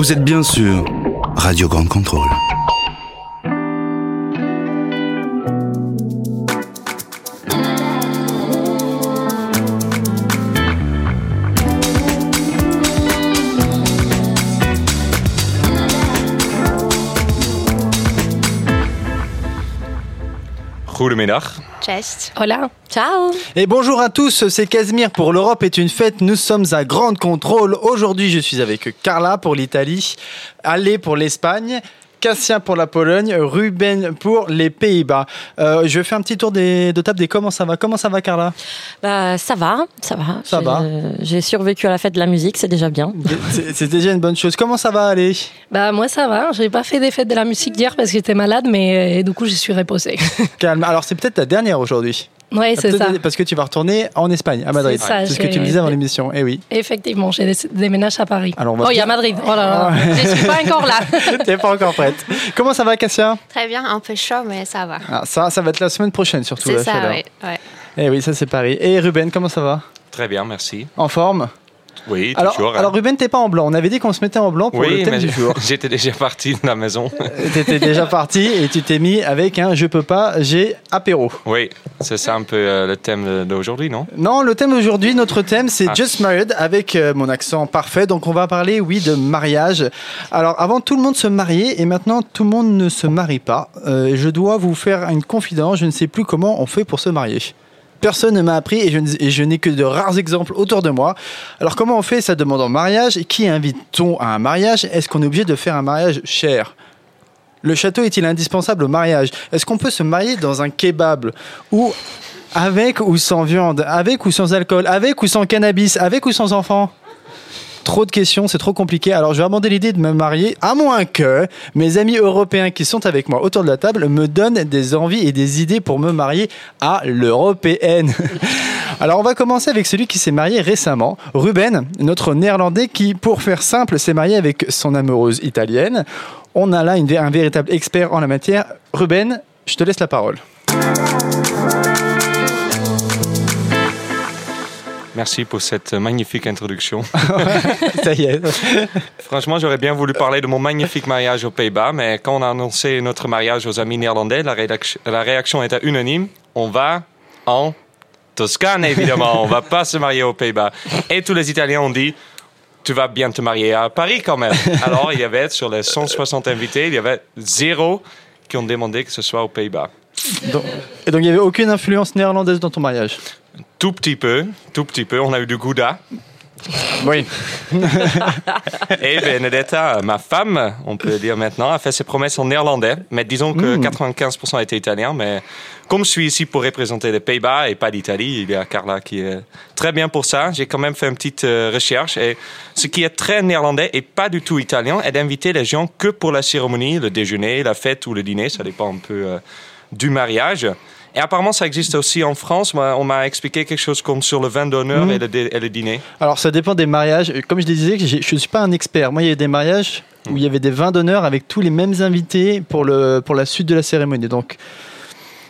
Vous êtes bien sûr Radio Grande Contrôle. Hola. Ciao. Et bonjour à tous, c'est Casimir pour l'Europe est une fête. Nous sommes à Grande Contrôle. Aujourd'hui, je suis avec Carla pour l'Italie, Ale pour l'Espagne. Cassien pour la Pologne, Ruben pour les Pays-Bas. Euh, je vais faire un petit tour des, de table des comment ça va. Comment ça va, Carla? Bah, ça va, ça va. Ça J'ai- va. J'ai survécu à la fête de la musique, c'est déjà bien. C'est c'est déjà une bonne chose. Comment ça va aller Bah moi ça va, j'ai pas fait des fêtes de la musique hier parce que j'étais malade, mais euh, du coup je suis reposée. Calme. Alors, c'est peut-être ta dernière aujourd'hui. Ouais, c'est ça. Parce que tu vas retourner en Espagne, à Madrid. C'est ce que tu me disais avant l'émission. Eh oui. Effectivement, j'ai des- déménagé à Paris. Alors, oh, il y a Madrid. Oh là là, je suis pas encore là. T'es pas encore prête. Comment ça va, Cassia? Très bien, un peu chaud, mais ça va. Ah, Ça, ça va être la semaine prochaine, surtout C'est la ça, oui. ouais. Eh oui, ça c'est Paris. Et Ruben, comment ça va? Très bien, merci. En forme? Oui, alors, toujours. hein. alors Ruben, t'es pas en blanc. On avait dit qu'on se mettait en blanc pour oui, le thème mais du jour. j'étais déjà parti de la maison. T'étais déjà parti et tu t'es mis avec un je peux pas, j'ai apéro. oui, c'est ça un peu euh, le thème d'aujourd'hui, non? Non, le thème d'aujourd'hui, notre thème, c'est Ah. Just Married avec euh, mon accent parfait. Donc, on va parler, oui, de mariage. Alors, avant, tout le monde se mariait et maintenant, tout le monde ne se marie pas. Euh, je dois vous faire une confidence. Je ne sais plus comment on fait pour se marier. Personne ne m'a appris et je, n'ai que de rares exemples autour de moi. Alors, comment on fait Ça demande en mariage? Qui invite-t-on à un mariage? Est-ce qu'on est obligé de faire un mariage cher? Le château est-il indispensable au mariage? Est-ce qu'on peut se marier dans un kebab ou avec ou sans viande, avec ou sans alcool, avec ou sans cannabis, avec ou sans enfants Trop de questions, c'est trop compliqué. Alors je vais abandonner l'idée de me marier, à moins que mes amis européens qui sont avec moi autour de la table me donnent des envies et des idées pour me marier à l'européenne. Alors on va commencer avec celui qui s'est marié récemment, Ruben, notre néerlandais qui, pour faire simple, s'est marié avec son amoureuse italienne. On a là un véritable expert en la matière. Ruben, je te laisse la parole. Merci pour cette magnifique introduction. Ça y est. Franchement, j'aurais bien voulu parler de mon magnifique mariage aux Pays-Bas, mais quand on a annoncé notre mariage aux amis néerlandais, la, la réaction était unanime. On va en Toscane, évidemment. on va pas se marier aux Pays-Bas. Et tous les Italiens ont dit, tu vas bien te marier à Paris quand même. Alors, il y avait, sur les 160 invités, il y avait zéro qui ont demandé que ce soit aux Pays-Bas. Donc- et donc il n'y avait aucune influence néerlandaise dans ton mariage? Tout petit peu, tout petit peu. On a eu du gouda. Oui. Et Benedetta, ma femme, on peut dire maintenant, a fait ses promesses en néerlandais. Mais disons que 95% étaient italiens. Mais comme je suis ici pour représenter les Pays-Bas et pas l'Italie, il y a Carla qui est très bien pour ça. J'ai quand même fait une petite euh, recherche. Et ce qui est très néerlandais et pas du tout italien est d'inviter les gens que pour la cérémonie, le déjeuner, la fête ou le dîner. Ça dépend un peu euh, du mariage. Et apparemment, ça existe aussi en France. Moi, On m'a expliqué quelque chose comme sur le vin d'honneur et, le dé- et le dîner. Alors ça dépend des mariages. Comme je disais, je ne suis pas un expert. Moi, il y a des mariages où il y avait des vins d'honneur avec tous les mêmes invités pour, le, pour la suite de la cérémonie. Donc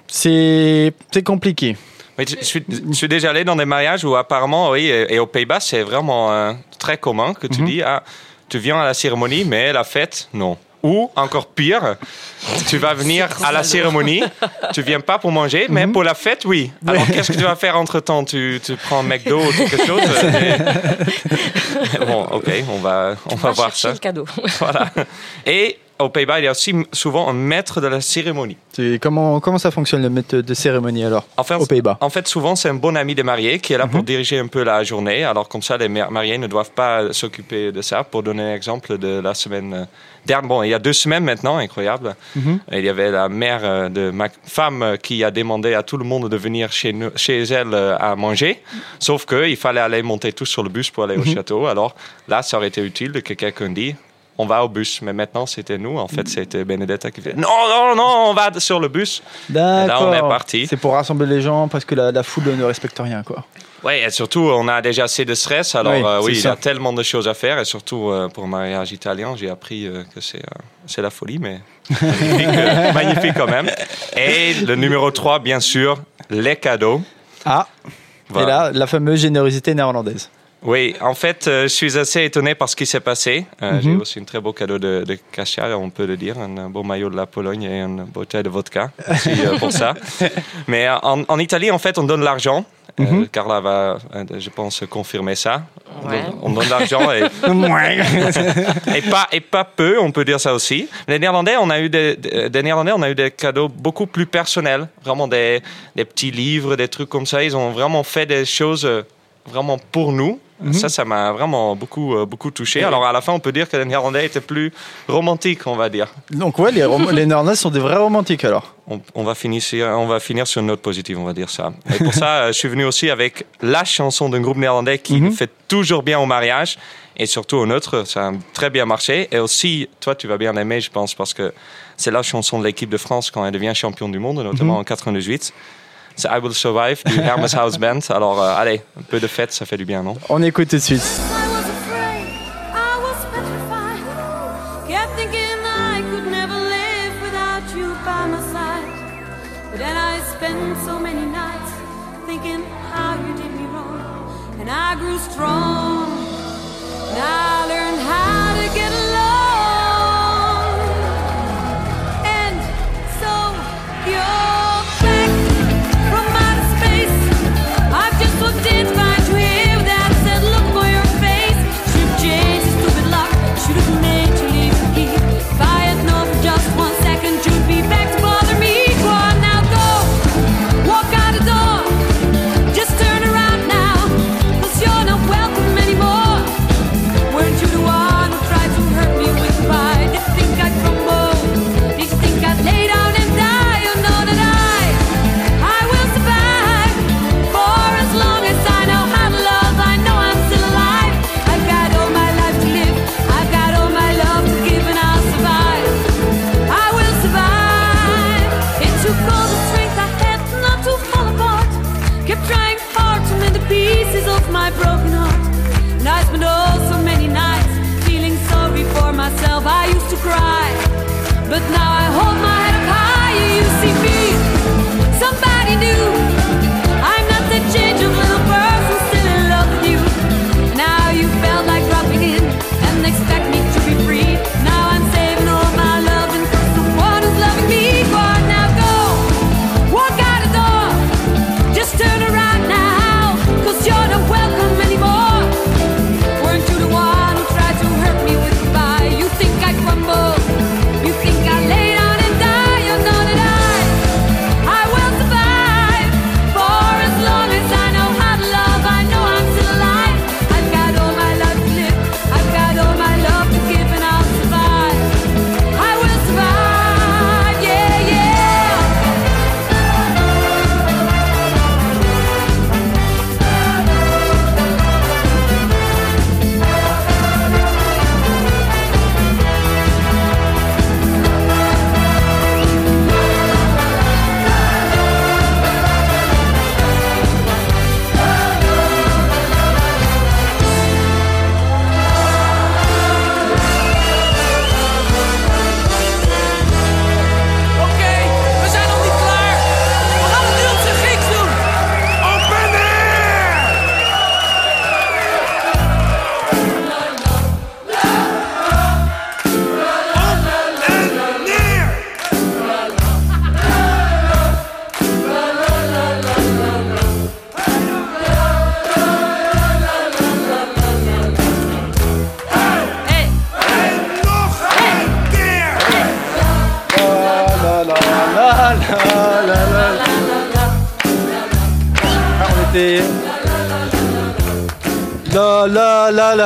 c'est compliqué. Mais je, suis, je suis déjà allé dans des mariages où apparemment, oui, et, et aux Pays-Bas, c'est vraiment euh, très commun que tu dis, ah, tu viens à la cérémonie, mais la fête, non. Ou encore pire, tu vas venir à la cérémonie, tu viens pas pour manger, mais pour la fête, oui. Alors qu'est-ce que tu vas faire entre temps tu, tu prends un McDo ou quelque chose Bon, ok, on va, on va voir ça. le cadeau. Voilà. Et aux Pays-Bas, il y a aussi souvent un maître de la cérémonie. Comment, comment ça fonctionne le maître de cérémonie alors En fait, aux Pays-Bas? En fait, souvent, c'est un bon ami des mariés qui est là Mhm. pour diriger un peu la journée. Alors, comme ça, les mar- mariés ne doivent pas s'occuper de ça. Pour donner un exemple de la semaine euh, dernière, bon, il y a deux semaines maintenant, incroyable. Mhm. Il y avait la mère euh, de ma femme qui a demandé à tout le monde de venir chez, nous, chez elle euh, à manger. Sauf qu'il fallait aller monter tous sur le bus pour aller Mhm. au château. Alors, là, ça aurait été utile que quelqu'un dise on va au bus. Mais maintenant, c'était nous. En fait, c'était Benedetta qui fait non, non, non, on va sur le bus. D'accord. on est parti. C'est pour rassembler les gens parce que la, la foule ne respecte rien quoi. Oui, et surtout, on a déjà assez de stress. Alors, Oui, euh, oui, il y a tellement de choses à faire. Et surtout, euh, pour un mariage italien, j'ai appris euh, que c'est euh, c'est la folie, mais magnifique, euh, magnifique quand même. Et le numéro 3, bien sûr, les cadeaux. Ah, Voilà. et là, la fameuse générosité néerlandaise. Oui, en fait, euh, je suis assez étonné par ce qui s'est passé. Euh, Mhm. J'ai aussi un très beau cadeau de, de Kasia, on peut le dire, un beau maillot de la Pologne et une bouteille de vodka. Merci euh, pour ça. Mais euh, en, en Italie, en fait, on donne l'argent. Euh, Mhm. Carla va, euh, je pense, confirmer ça. On Ouais. On donne l'argent et, et pas et pas peu, on peut dire ça aussi. Les Néerlandais, on a eu des, Néerlandais, on a eu des cadeaux beaucoup plus personnels, vraiment des, des petits livres, des trucs comme ça. Ils ont vraiment fait des choses vraiment pour nous. Ça, ça m'a vraiment beaucoup euh, beaucoup touché. Alors à la fin, on peut dire que les Néerlandais étaient plus romantiques, on va dire. Donc ouais, les, Néerlandais sont des vrais romantiques alors. On, on va finir sur, on va finir sur une note positive, on va dire ça. Et pour ça, euh, je suis venu aussi avec la chanson d'un groupe néerlandais qui Mhm. fait toujours bien au mariage et surtout au nôtre. Ça a très bien marché. Et aussi, toi, tu vas bien l'aimer, je pense, parce que c'est la chanson de l'équipe de France quand elle devient champion du monde, notamment Mhm. en 98. C'est I Will Survive du Hermes House Band. Alors, euh, allez, un peu de fête, ça fait du bien, non? On écoute tout de suite.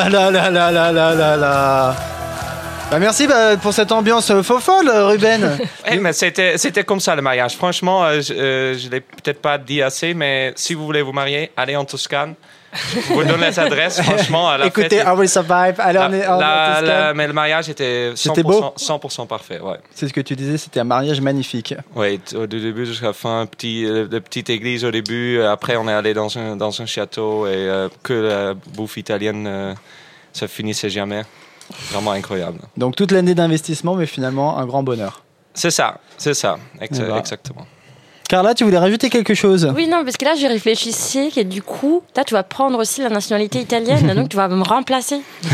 La la la la la la la. Bah merci bah, pour cette ambiance euh, faux folle, euh, Ruben. Eh, mais c'était, c'était comme ça le mariage. Franchement, euh, je ne l'ai peut-être pas dit assez, mais si vous voulez vous marier, allez en Toscane. Vous donne les adresses, franchement. À la Écoutez, fête, I will survive. Allez, la- on est, on la- la- mais le mariage était 100%, C'était beau? 100% parfait. Ouais. C'est ce que tu disais, c'était un mariage magnifique. Oui, au début jusqu'à la fin, petit, euh, de petite église au début. euh, Après, on est allé dans un, dans un château et euh, que la bouffe italienne, euh, ça finissait jamais. Vraiment incroyable. Donc toute l'année d'investissement, mais finalement un grand bonheur. C'est ça, c'est ça, Eh ben. exactement. Carla, tu voulais rajouter quelque chose? Oui, non, parce que là, je réfléchissais que du coup, là, tu vas prendre aussi la nationalité italienne, donc tu vas me remplacer.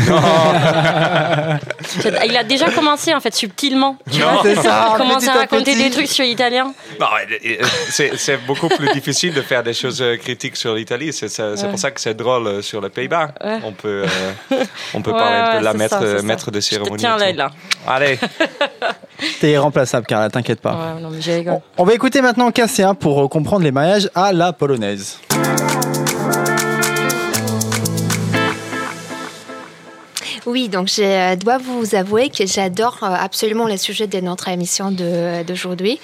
Il a déjà commencé, en fait, subtilement. Tu Non, vois, c'est ça, Il commence petit à raconter petit. des trucs sur l'italien. Non, euh, c'est c'est beaucoup plus difficile de faire des choses euh, critiques sur l'Italie. C'est c'est- c'est Ouais. pour ça que c'est drôle euh, sur les Pays-Bas. Ouais. On peut, euh, on peut Ouais, parler un peu de la maître, ça, maître de cérémonie. tiens et là, là. Allez, T'es irremplaçable, Carla, t'inquiète pas. Ouais, non, mais je rigole. On va écouter maintenant Pour euh, comprendre les mariages à la polonaise. Oui, donc je euh, dois vous avouer que j'adore euh, absolument le sujet de notre émission d'aujourd'hui.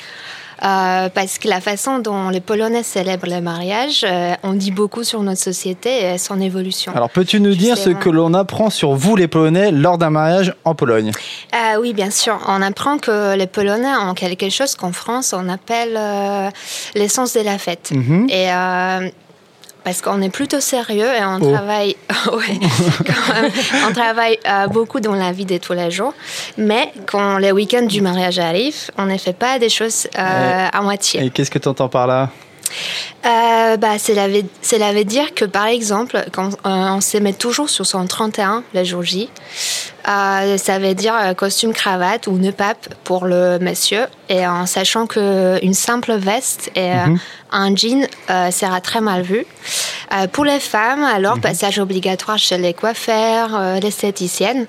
Euh, parce que la façon dont les Polonais célèbrent le mariage, euh, on dit beaucoup sur notre société et son évolution. Alors, peux-tu nous dire ce que l'on apprend sur vous, les Polonais, lors d'un mariage en Pologne? Ah oui, bien sûr. On apprend que les Polonais ont quelque chose qu'en France, on appelle euh, l'essence de la fête. Mhm. Et euh, parce qu'on est plutôt sérieux et on Oh. travaille, ouais, quand même. on travaille euh, beaucoup dans la vie de tous les jours. Mais quand les week-ends du mariage arrivent, on ne fait pas des choses euh, à moitié. Et qu'est-ce que tu entends par là? Euh, bah, cela, veut, cela veut dire que, par exemple, quand euh, on se met toujours sur son 31, le jour J, euh, ça veut dire euh, costume, cravate ou nœud pape pour le monsieur, et en sachant qu'une simple veste et euh, un jean euh, sera très mal vu. Euh, pour les femmes, alors, passage obligatoire chez les coiffeurs, euh, l'esthéticienne,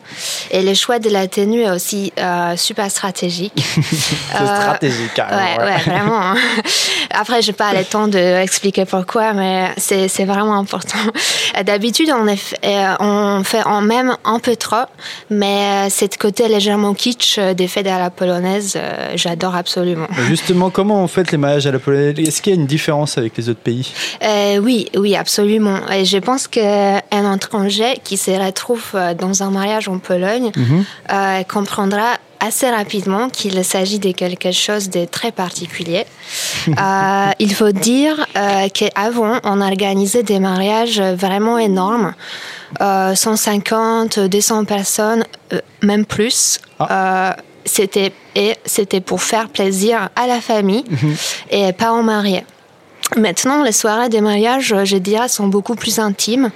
et le choix de la tenue est aussi euh, super stratégique. C'est stratégique, carrément. Ouais, ouais. ouais, vraiment. hein. Après, j'ai pas le temps d'expliquer pourquoi, mais c'est vraiment important. D'habitude, on, on fait en même un peu trop, mais euh, cette côté légèrement kitsch euh, des fêtes à la polonaise, euh, j'adore absolument. Justement, comment on fait les mariages à la polonaise? Est-ce qu'il y a une différence avec les autres pays? Euh, oui, oui, absolument. Et je pense qu'un étranger qui se retrouve dans un mariage en Pologne euh, comprendra assez rapidement qu'il s'agit de quelque chose de très particulier. Euh, il faut dire euh, qu'avant, on organisait des mariages vraiment énormes. Euh, 150, 200 personnes, euh, même plus. Euh, c'était et c'était pour faire plaisir à la famille et pas aux mariés. Maintenant, les soirées des mariages, je dirais, sont beaucoup plus intimes,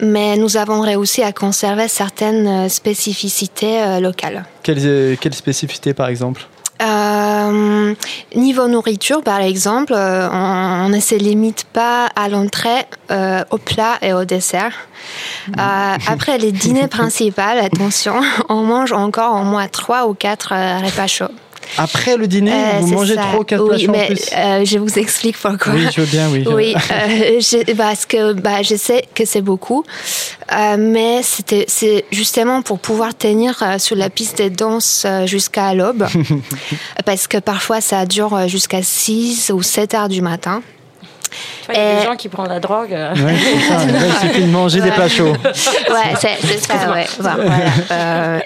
mais nous avons réussi à conserver certaines euh, spécificités euh, locales. Quelles, euh, quelles spécificités, par exemple? Euh, niveau nourriture, par exemple, on, ne se limite pas à l'entrée, euh, au plat et au dessert. Euh, après les dîners principaux, attention, on mange encore au moins trois ou quatre repas chauds. Après le dîner, Euh, vous mangez ça. ou quatre Oui, en mais plus euh, je vous explique pourquoi. Oui, je veux bien, oui. Oui, euh, je- parce que bah, je sais que c'est beaucoup, mais c'était c'est justement pour pouvoir tenir sur la piste de danse euh, jusqu'à l'aube, parce que parfois ça dure jusqu'à 6 ou 7 heures du matin. Il y a des gens qui prennent la drogue. euh, Ouais, c'est ça. Là, il suffit de manger des plats chauds. Ouais, c'est c'est ça, ouais. Voilà, voilà. Euh,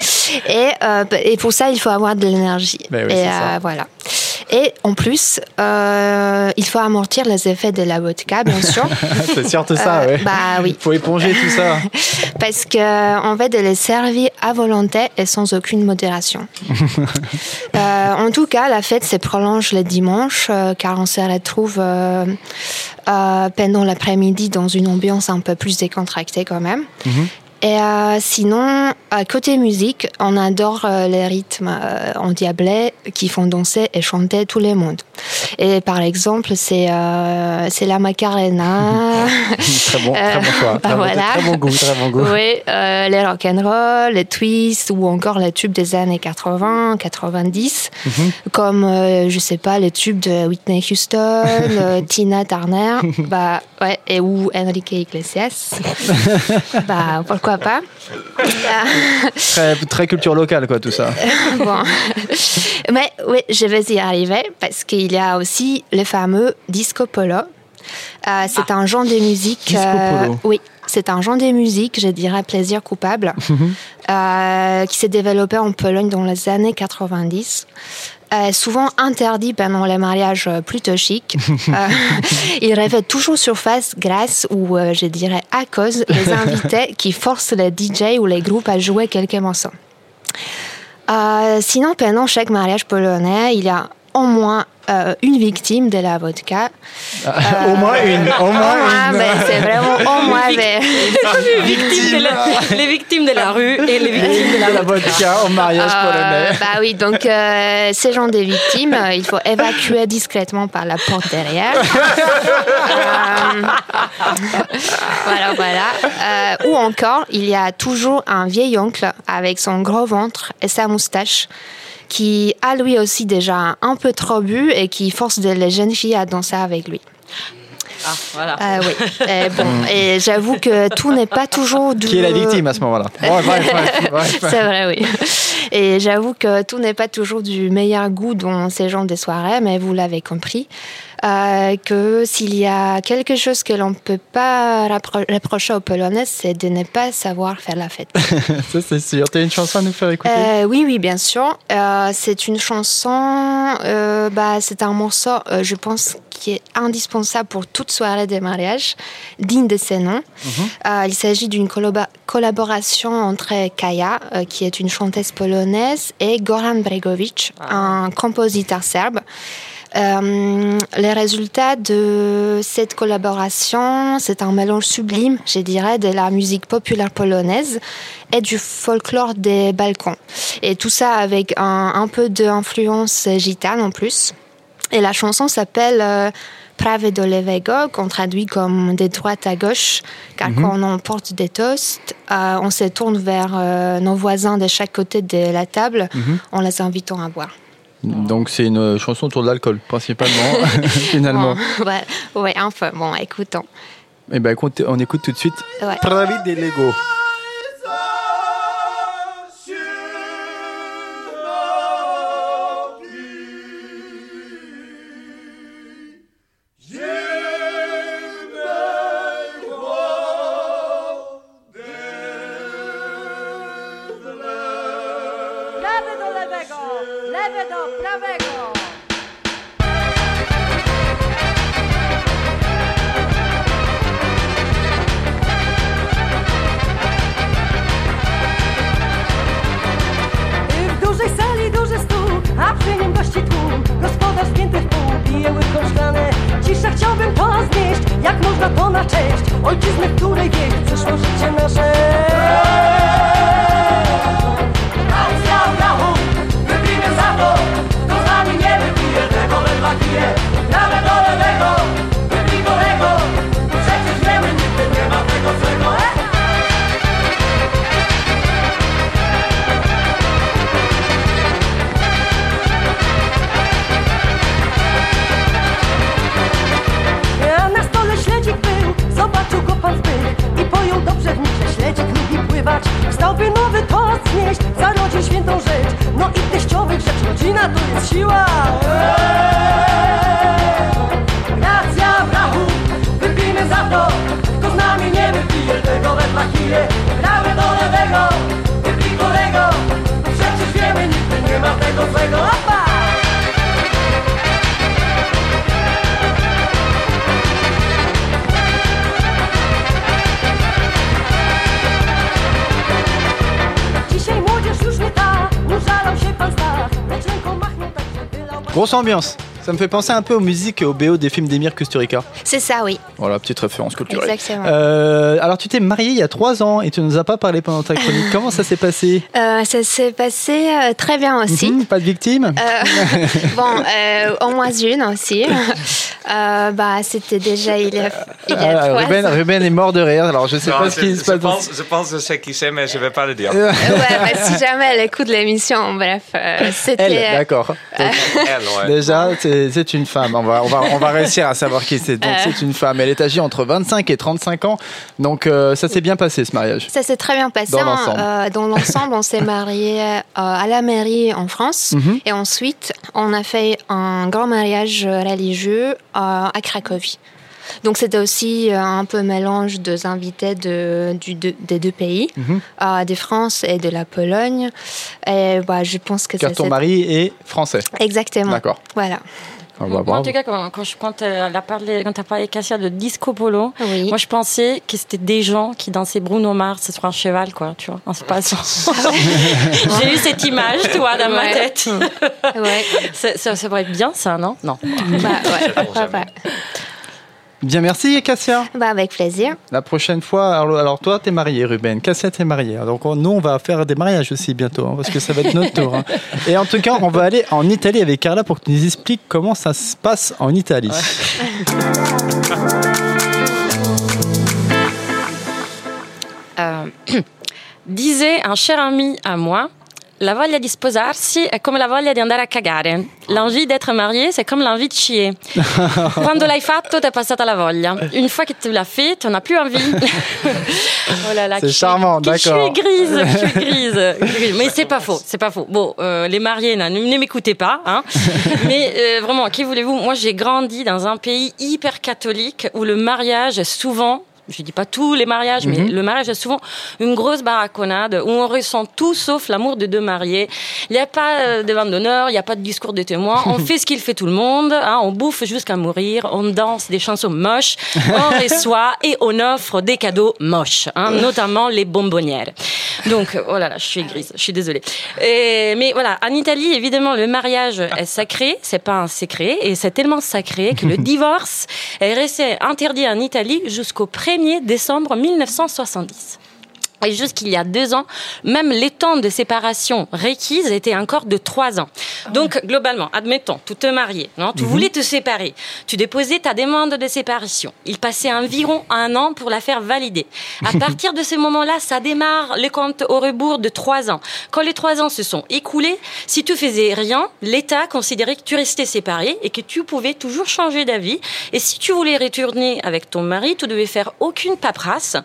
et, euh, et pour ça, il faut avoir de l'énergie. Ben oui, et euh, voilà. Et en plus, euh, il faut amortir les effets de la vodka, bien sûr. c'est surtout ça, Euh, ouais. Bah oui. faut éponger tout ça. Parce que en fait, de les servir à volonté et sans aucune modération. Euh, en tout cas, la fête se prolonge le dimanche, car on se retrouve pendant l'après-midi dans une ambiance un peu plus décontractée quand même. Et euh, sinon, à côté musique, on adore euh, les rythmes euh, endiablés qui font danser et chanter tout le monde. Et par exemple, c'est euh, c'est la Macarena. très bon, très bon choix. bah Très voilà. Très bon goût, très bon goût. Oui, les rock'n'roll, les twists ou encore les tubes des années 80, 90, Mhm. comme je sais pas les tubes de Whitney Houston, Tina Turner, bah ouais, et ou Enrique Iglesias. bah pourquoi pas. Ah, Très, très culture locale, quoi, tout ça. bon. Mais oui, je vais y arriver parce qu'il y a aussi le fameux disco polo. Euh, c'est un genre de musique. Disco polo. oui, c'est un genre de musique, je dirais plaisir coupable, euh, qui s'est développé en Pologne dans les années 90. Euh, souvent interdit pendant les mariages euh, plutôt chics. Euh, il revêt toujours surface grâce ou, je dirais, à cause des invités qui forcent les DJ ou les groupes à jouer quelques morceaux. Sinon, pendant chaque mariage polonais, il y a au moins euh, une victime de la vodka. au moins une. Au Au moins une. mais c'est vraiment au moins. les, victimes de la, les victimes de la rue et les victimes de la la vodka au mariage Euh, polonais. bah oui, donc euh, ces gens des victimes, euh, il faut évacuer discrètement par la porte derrière. Euh, voilà, voilà. Euh, ou encore, il y a toujours un vieil oncle avec son gros ventre et sa moustache qui a lui aussi déjà un peu trop bu et qui force les jeunes filles à danser avec lui. Ah, voilà. Euh, oui. Et bon, et j'avoue que tout n'est pas toujours du... Qui est la victime à ce moment-là. C'est vrai, oui. Et j'avoue que tout n'est pas toujours du meilleur goût dans ces genres de soirées, mais vous l'avez compris. Euh, que s'il y a quelque chose que l'on ne peut pas reprocher aux Polonaises, c'est de ne pas savoir faire la fête. Ça, c'est sûr. Tu as une chanson à nous faire écouter? Euh, oui, oui, bien sûr. Euh, c'est une chanson, bah, c'est un morceau, je pense, qui est indispensable pour toute soirée de mariage, digne de ses noms. Euh, il s'agit d'une collaboration entre euh, qui est une chanteuse polonaise, et Goran Bregovic, un compositeur serbe. Euh, les résultats de cette collaboration, c'est un mélange sublime, je dirais, de la musique populaire polonaise et du folklore des Balkans. Et tout ça avec un, un peu d'influence gitane en plus. Et la chanson s'appelle euh, Prawe do lewego, qu'on traduit comme des droites à gauche, car quand on porte des toasts, euh, on se tourne vers nos voisins de chaque côté de la table en les invitant à boire. Donc, c'est une chanson autour de l'alcool, principalement, finalement. Bon, ouais, ouais, enfin, bon, écoutons. Eh ben, écoute, on écoute tout de suite Ouais. Pravi des Lego. Spięty w pół, pije łyką szklane. Cisza chciałbym to znieść, jak można to na cześć. Ojczyzny, której wieś przyszło życie nasze. Racja brachu, wypijmy za to, kto z nami nie wypije tego ledwa pije. Ambiance. Ça me fait penser un peu aux musiques et aux BO des films d'Emir Kusturica. C'est ça, oui. Voilà, petite référence culturelle. Exactement. Euh, alors, tu t'es mariée il y a trois ans et tu nous as pas parlé pendant ta chronique. Comment ça s'est passé? Euh, ça s'est passé euh, très bien aussi. Mhm, Pas de victime? Euh, bon, euh, au moins une aussi. Euh, bah, c'était déjà il y a, il y a Ah, trois Ruben, ans. Ruben est mort de rire. Alors, je sais Non, pas ce qui se je passe. pense, je pense que je sais qui c'est, mais je ne vais pas le dire. Ouais, bah, si jamais elle écoute l'émission, bref, euh, c'était. Elle, d'accord. Ouais. Déjà, c'est une femme. On va, on, va, on va réussir à savoir qui c'est. Donc. C'est une femme. Elle est âgée entre 25 et 35 ans. Donc, euh, ça s'est bien passé, ce mariage. Ça s'est très bien passé. Dans hein. l'ensemble. Euh, dans l'ensemble, on s'est marié euh, à la mairie en France. Mhm. Et ensuite, on a fait un grand mariage religieux euh, à Cracovie. Donc c'était aussi un peu mélange des invités de, du- de- des deux pays, Mhm. euh, de France et de la Pologne. Et bah, je pense que Car ton mari est français. Exactement. D'accord. Voilà. Ah bah, Moi, en tout cas, quand, quand, je, quand euh, elle a parlé, quand t'as parlé Cassia de disco polo, Oui. moi je pensais que c'était des gens qui dansaient Bruno Mars sur un cheval, quoi, tu vois, en se passant. J'ai eu cette image, toi, dans ma tête. Ouais. ça, ça, ça pourrait être bien, ça, non? Non. Bah, ouais. Bien, merci Cassia. Bah, avec plaisir. La prochaine fois, alors, alors toi, t'es marié, Ruben. Cassia, t'es marié. Donc on- nous, on va faire des mariages aussi bientôt, hein, parce que ça va être notre tour. hein. Et en tout cas, on va aller en Italie avec Carla pour que tu nous expliques comment ça se passe en Italie. Euh, disait un cher ami à moi, la voglia di sposarsi è come la voglia di andare a cagare. L'envie d'être marié, c'est comme l'envie de chier. Quando l'hai fatto, t'es passata la voglia. Une fois que tu l'as fait, tu n'as plus envie. oh là là, C'est charmant, d'accord. Je suis grise, je suis grise. grise. Mais c'est pas faux, c'est pas faux. Bon, euh, les mariés, ne, ne m'écoutez pas. Hein. Mais euh, vraiment, qui voulez-vous? Moi, j'ai grandi dans un pays hyper catholique où le mariage est souvent je dis pas tous les mariages, mais le mariage est souvent une grosse baraconnade où on ressent tout sauf l'amour de deux mariés. Il n'y a pas euh, de vente d'honneur, il n'y a pas de discours de témoin. On fait ce qu'il fait tout le monde. hein, on bouffe jusqu'à mourir. On danse des chansons moches. On reçoit et on offre des cadeaux moches, hein, notamment les bonbonnières. Donc, euh, oh là là, je suis grise, je suis désolée. Et- mais voilà, en Italie, évidemment, le mariage est sacré, c'est pas un secret, et c'est tellement sacré que le divorce est resté interdit en Italie jusqu'au 1er décembre 1970. Et jusqu'il y a deux ans, même les temps de séparation requises étaient encore de trois ans. Donc, globalement, admettons, tu te mariais, non? Tu voulais te séparer. Tu déposais ta demande de séparation. Il passait environ un an pour la faire valider. À partir de ce moment-là, ça démarre le compte au rebours de trois ans. Quand les trois ans se sont écoulés, si tu faisais rien, l'État considérait que tu restais séparé et que tu pouvais toujours changer d'avis. Et si tu voulais retourner avec ton mari, tu devais faire aucune paperasse.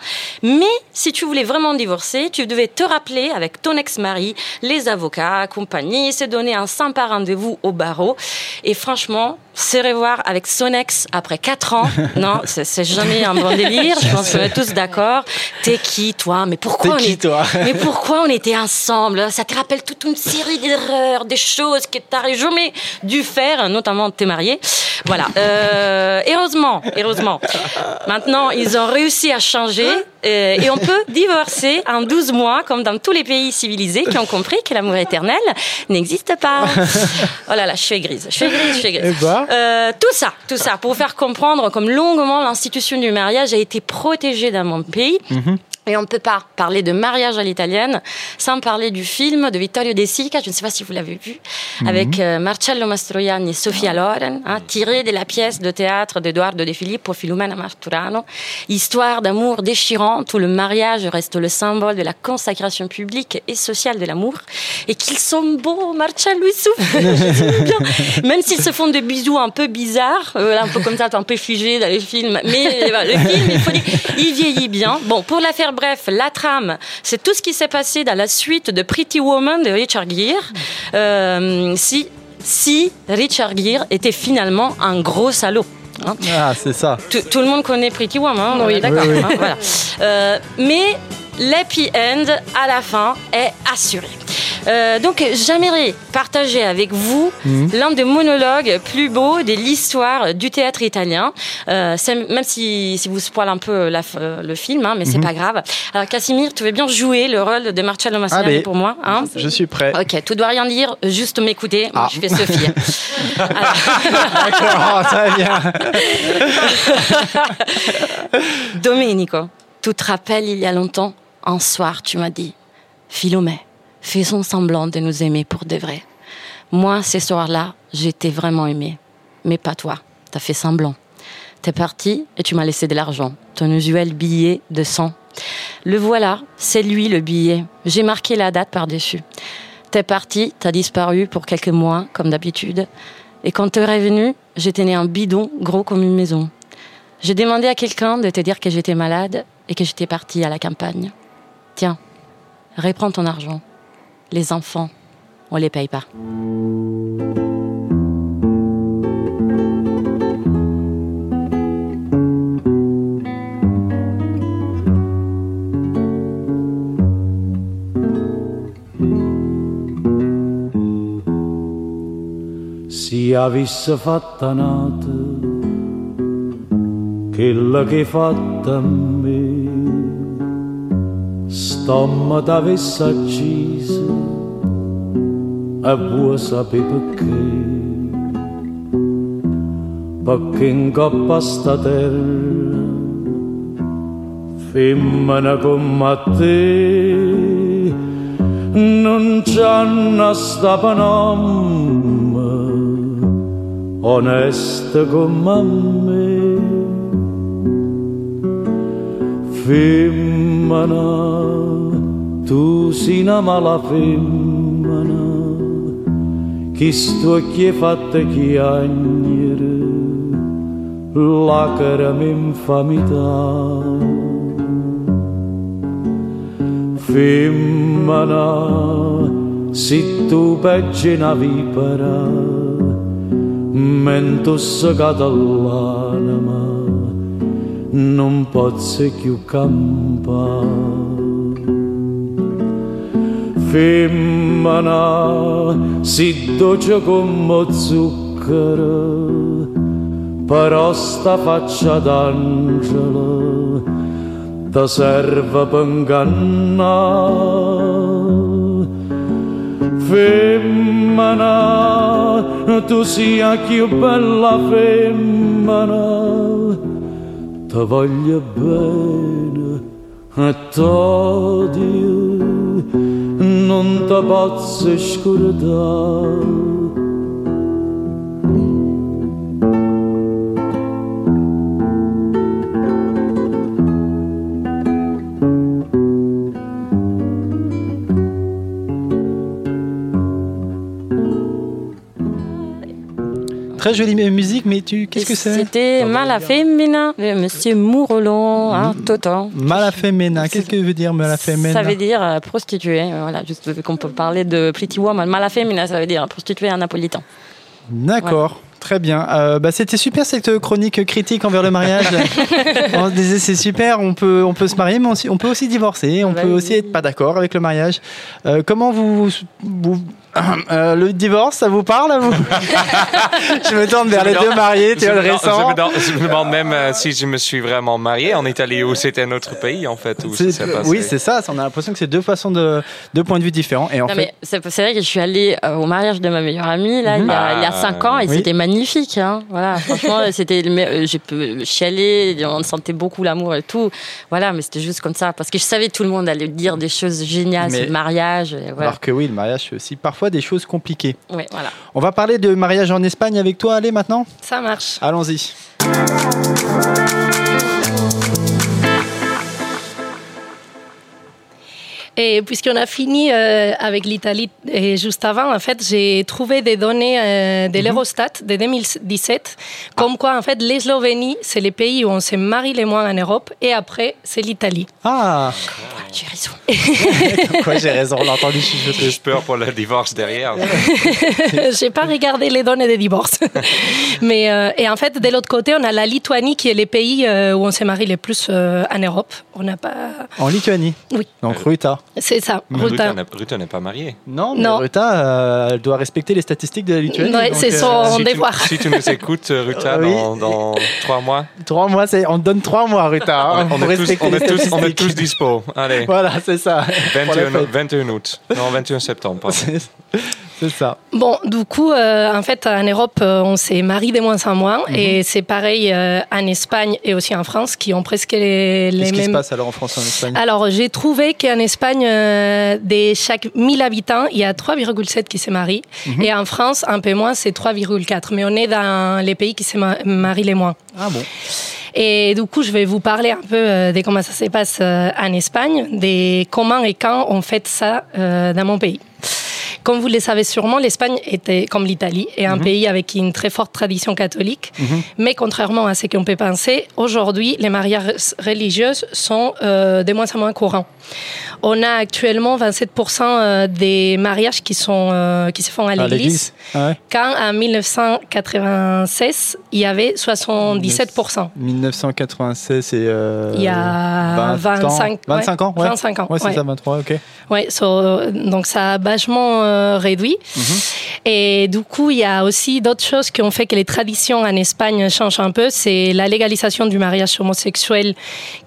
Mais si tu voulais vraiment divorcer, tu devais te rappeler avec ton ex-mari, les avocats, compagnie, se donner un sympa rendez-vous au barreau. Et franchement, se revoir avec son ex après quatre ans, non, c'est jamais un bon délire. Je pense qu'on est tous d'accord. T'es qui, toi? Mais pourquoi on qui, est- toi? Mais pourquoi on était ensemble? Ça te rappelle toute une série d'erreurs, des choses que t'aurais jamais dû faire, notamment t'es marié. Voilà. Euh, heureusement, heureusement. Maintenant, ils ont réussi à changer euh, et on peut divorcer en 12 mois, comme dans tous les pays civilisés qui ont compris que l'amour éternel n'existe pas. Oh là là, je suis grise, je suis grise, je suis grise. Eh ben. Euh, tout ça, tout ça, pour vous faire comprendre comme longuement l'institution du mariage a été protégée dans mon pays. Et on ne peut pas parler de mariage à l'italienne sans parler du film de Vittorio De Sica, je ne sais pas si vous l'avez vu, avec euh, Marcello Mastroianni et Sofia Loren, hein, tiré de la pièce de théâtre d'Edoardo De Filippo, Filumena Marturano. Histoire d'amour déchirante où le mariage reste le symbole de la consacration publique et sociale de l'amour. Et qu'ils sont beaux, Marcello et Sofia, bien. Même s'ils se font des bisous un peu bizarres, euh, un peu comme ça, un peu figé dans les films. Mais euh, le film, il faut dire, il vieillit bien. Bon, pour la faire bref, la trame, c'est tout ce qui s'est passé dans la suite de Pretty Woman de Richard Gere. Euh, si, si Richard Gere était finalement un gros salaud. hein. Ah, c'est ça. Tout, tout le monde connaît Pretty Woman, hein, Oui. d'accord. Oui, oui. hein, voilà. Euh, mais l'happy end à la fin est assuré. Euh, donc j'aimerais partager avec vous l'un des monologues plus beaux de l'histoire du théâtre italien. Euh, même si, si vous spoil un peu la euh, le film, hein, mais c'est pas grave. Alors Casimir, tu veux bien jouer le rôle de Marcello Mastroianni pour moi hein Je suis prêt. Ok, tu dois rien dire, juste m'écouter. Ah. je fais Sophie. D'accord, très bien. Domenico, tu te rappelles il y a longtemps, un soir, tu m'as dit Philomé, faisons semblant de nous aimer pour de vrai. Moi, ce soir-là, j'étais vraiment aimée. Mais pas toi. T'as fait semblant. T'es parti et tu m'as laissé de l'argent. Ton usuel billet de 100. Le voilà, c'est lui le billet. J'ai marqué la date par-dessus. T'es parti, t'as disparu pour quelques mois, comme d'habitude. Et quand t'es revenu, j'étais né un bidon gros comme une maison. J'ai demandé à quelqu'un de te dire que j'étais malade et que j'étais partie à la campagne. Tiens, reprends ton argent. Les enfants, on les paye pas. si avesse fatta nata quella che fatta a me stomma t'avesse accisa e vuoi sapere perché perché in coppa a sta terra femmina come te. Non c'hanno sta panomma onesta come me femmina tu sei una mala femmina. Che sto che fatta chiagnere la cara m'infamità femmina se tu peggi una vipera mento catalana non posso più campare. Femmina si dolce come zucchero però sta faccia d'angelo ti serve per ingannare femmina tu sia più bella femmina Ta tavaglia bene e t'odio, non t'abbazzi scurità. Très jolie musique, mais tu, qu'est-ce que c'est? C'était Mala Femina de Monsieur Mourlon, hein, Toton. Malafemena, qu'est-ce que veut dire Malafemena Ça veut dire euh, prostituée. euh, Voilà, juste vu qu'on peut parler de Pretty Woman. Mala Femina, ça veut dire prostituée en napolitain. D'accord. Très bien. Euh, bah, C'était super cette chronique critique envers le mariage. on se disait c'est super, on peut, on peut se marier, mais on, peut aussi divorcer, on Bah peut oui. aussi être pas d'accord avec le mariage. Euh, comment vous, vous- euh, le divorce, ça vous parle à vous Je me tourne vers les deux mariés, tu je, vois le récent. je me demande- je me demande même euh, si je me suis vraiment marié en Italie ou c'était un autre pays en fait où ça passé. oui, c'est ça. On a l'impression que c'est deux façons de deux points de vue différents. Et en Non, fait, mais c'est vrai que je suis allée euh, au mariage de ma meilleure amie là, il, y a, il y a cinq ans et Oui. c'était magnifique. Hein. Voilà, franchement, c'était j'ai pu chialer, on sentait beaucoup l'amour et tout. Voilà, mais c'était juste comme ça parce que je savais que tout le monde allait dire des choses géniales Mais- sur le mariage. et voilà. alors que oui, le mariage c'est aussi parfois des choses compliquées. Voilà. On va parler de mariage en Espagne avec toi, allez maintenant. Ça marche. Allons-y. Et puisqu'on a fini euh, avec l'Italie et juste avant, en fait, j'ai trouvé des données euh, de l'Eurostat de 2017, comme quoi, en fait, l'Eslovénie, c'est le pays où on se marie le moins en Europe, et après, c'est l'Italie. Ah, J'ai raison. quoi, j'ai raison, on l'a entendu chuchoter. J'ai peur pour le divorce derrière. j'ai pas regardé les données de divorce. Mais, euh, et en fait, de l'autre côté, on a la Lituanie, qui est le pays euh, où on se marie le plus euh, en Europe. On n'a pas. En Lituanie. Oui. Donc Ruta. C'est ça. Ruta Ruta. n'est- Ruta n'est pas mariée. Non, mais Non. Ruta, euh, elle doit respecter les statistiques de la Lituanie. Ouais, donc, c'est euh, son si, tu, devoir. si tu nous écoutes, Ruta, Oui. dans, dans trois mois, Trois mois, c'est, on te donne trois mois, Ruta. hein, on, est tous, on, est tous, on est tous dispo. Allez, Voilà, c'est ça. Pour la 21, fête. 21 août. Non, 21 septembre. C'est ça. Bon, du coup, euh, en fait, en Europe, euh, on s'est marie de moins en moins. Mhm. Et c'est pareil euh, en Espagne et aussi en France, qui ont presque les, les Qu'est-ce qui se mêmes. passe alors en France et en Espagne? Alors, j'ai trouvé qu'en Espagne, euh, de chaque 1000 habitants, il y a 3,7 qui se marient. Mhm. Et en France, un peu moins, c'est 3,4. Mais on est dans les pays qui se ma- marient les moins. Ah bon Et du coup, je vais vous parler un peu euh, de comment ça se passe euh, en Espagne, de comment et quand on fait ça euh, dans mon pays. Comme vous le savez sûrement, l'Espagne était, comme l'Italie, est un pays avec une très forte tradition catholique. Mais contrairement à ce qu'on peut penser, aujourd'hui, les mariages religieux sont euh, de moins en moins courants. On a actuellement 27% euh, des mariages qui, sont, euh, qui se font à l'église, Ah ouais. quand en 1996, il y avait 77%. 1996, c'est. euh, Il y a 20 ans. 25, 25 ans, ouais. 25 ans, Ouais, c'est ça, 23, ok. Ouais, so, donc ça a vachement euh, réduit. Et du coup, il y a aussi d'autres choses qui ont fait que les traditions en Espagne changent un peu. C'est la légalisation du mariage homosexuel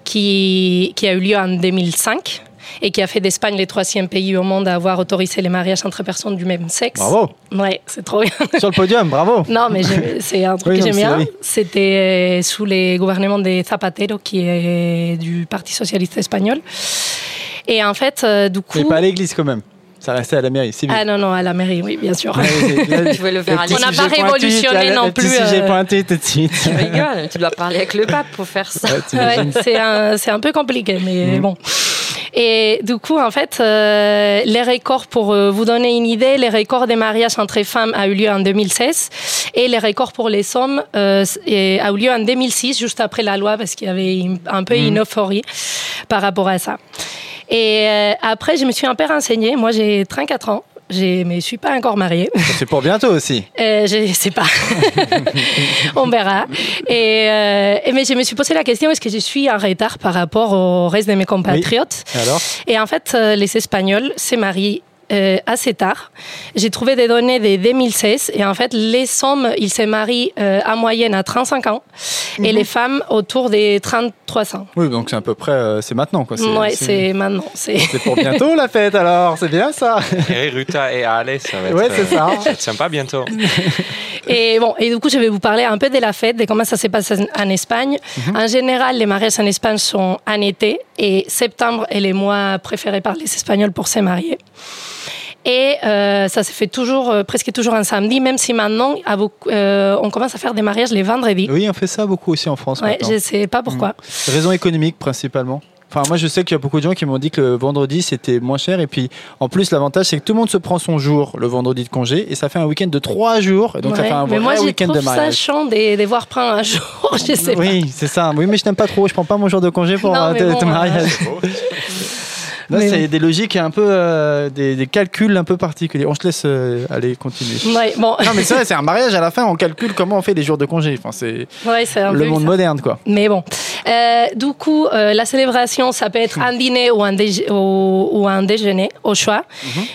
qui, qui a eu lieu en 2005 et qui a fait d'Espagne le troisième pays au monde à avoir autorisé les mariages entre personnes du même sexe. Bravo. Ouais, c'est trop bien. Sur le podium, bravo. Non, mais c'est un truc Oui, que j'aime bien. C'était euh, sous les gouvernements de Zapatero, qui est du Parti socialiste espagnol. Et en fait, euh, du coup. Mais pas à l'église quand même. Ça restait à la mairie, c'est Ah non, non, à la mairie, oui, bien sûr. Tu veux le faire à On n'a pas révolutionné non plus. J'ai euh, pointé tout de suite. Tu rigoles, tu dois parler avec le pape pour faire ça. Ouais, c'est un, un peu compliqué, mais bon. Et du coup, en fait, euh, les records, pour euh, vous donner une idée, les records des mariages entre femmes a eu lieu en 2016 et les records pour les hommes euh, a eu lieu en 2006, juste après la loi, parce qu'il y avait une- un peu une euphorie par rapport à ça. Et euh, après, je me suis un peu renseignée. Moi, j'ai 34 ans. Je me suis pas encore mariée. C'est pour bientôt aussi. Euh, je sais pas. On verra. Et, euh, mais je me suis posé la question est-ce que je suis en retard par rapport au reste de mes compatriotes? Et alors? Et en fait, euh, les Espagnols se marient euh, assez tard. J'ai trouvé des données de 2016 et en fait, les hommes, ils se marient euh, en moyenne à 35 ans et les femmes autour des 33 ans. Oui, donc c'est à peu près, euh, c'est maintenant quoi. Ouais, c'est maintenant. C'est pour bientôt la fête alors, c'est bien ça. Et Ruta et Ale, ça va être, Ouais, c'est ça. euh, ça va être sympa bientôt. Et bon, et du coup, je vais vous parler un peu de la fête, de comment ça se passe en, Espagne. En général, les mariages en Espagne sont en été et septembre est le mois préféré par les Espagnols pour se marier. Et euh, ça se fait toujours, euh, presque toujours un samedi, même si maintenant, à beaucoup- euh, on commence à faire des mariages les vendredis. Oui, on fait ça beaucoup aussi en France Ouais, je sais pas pourquoi. Raison économique principalement. Enfin, moi, je sais qu'il y a beaucoup de gens qui m'ont dit que le vendredi c'était moins cher. Et puis, en plus, l'avantage c'est que tout le monde se prend son jour le vendredi de congé et ça fait un week-end de trois jours. Et donc, ça fait un mais vrai moi, je week-end trouve de ça mariage. chiant de, de voir prendre un jour, je sais pas. Oui, c'est ça. Oui, mais je n'aime pas trop. Je prends pas mon jour de congé pour Non, un mais tel bon, mariage. Là, c'est des logiques un peu, euh, des, des calculs un peu particuliers. On se laisse euh, aller continuer. Ouais, bon, Non, mais c'est vrai, c'est un mariage. À la fin, on calcule comment on fait les jours de congé. Enfin, c'est ouais, le monde ça. moderne, quoi. Mais bon, Euh, du coup, euh, la célébration, ça peut être un dîner ou un, déj- ou, ou un déjeuner, au choix.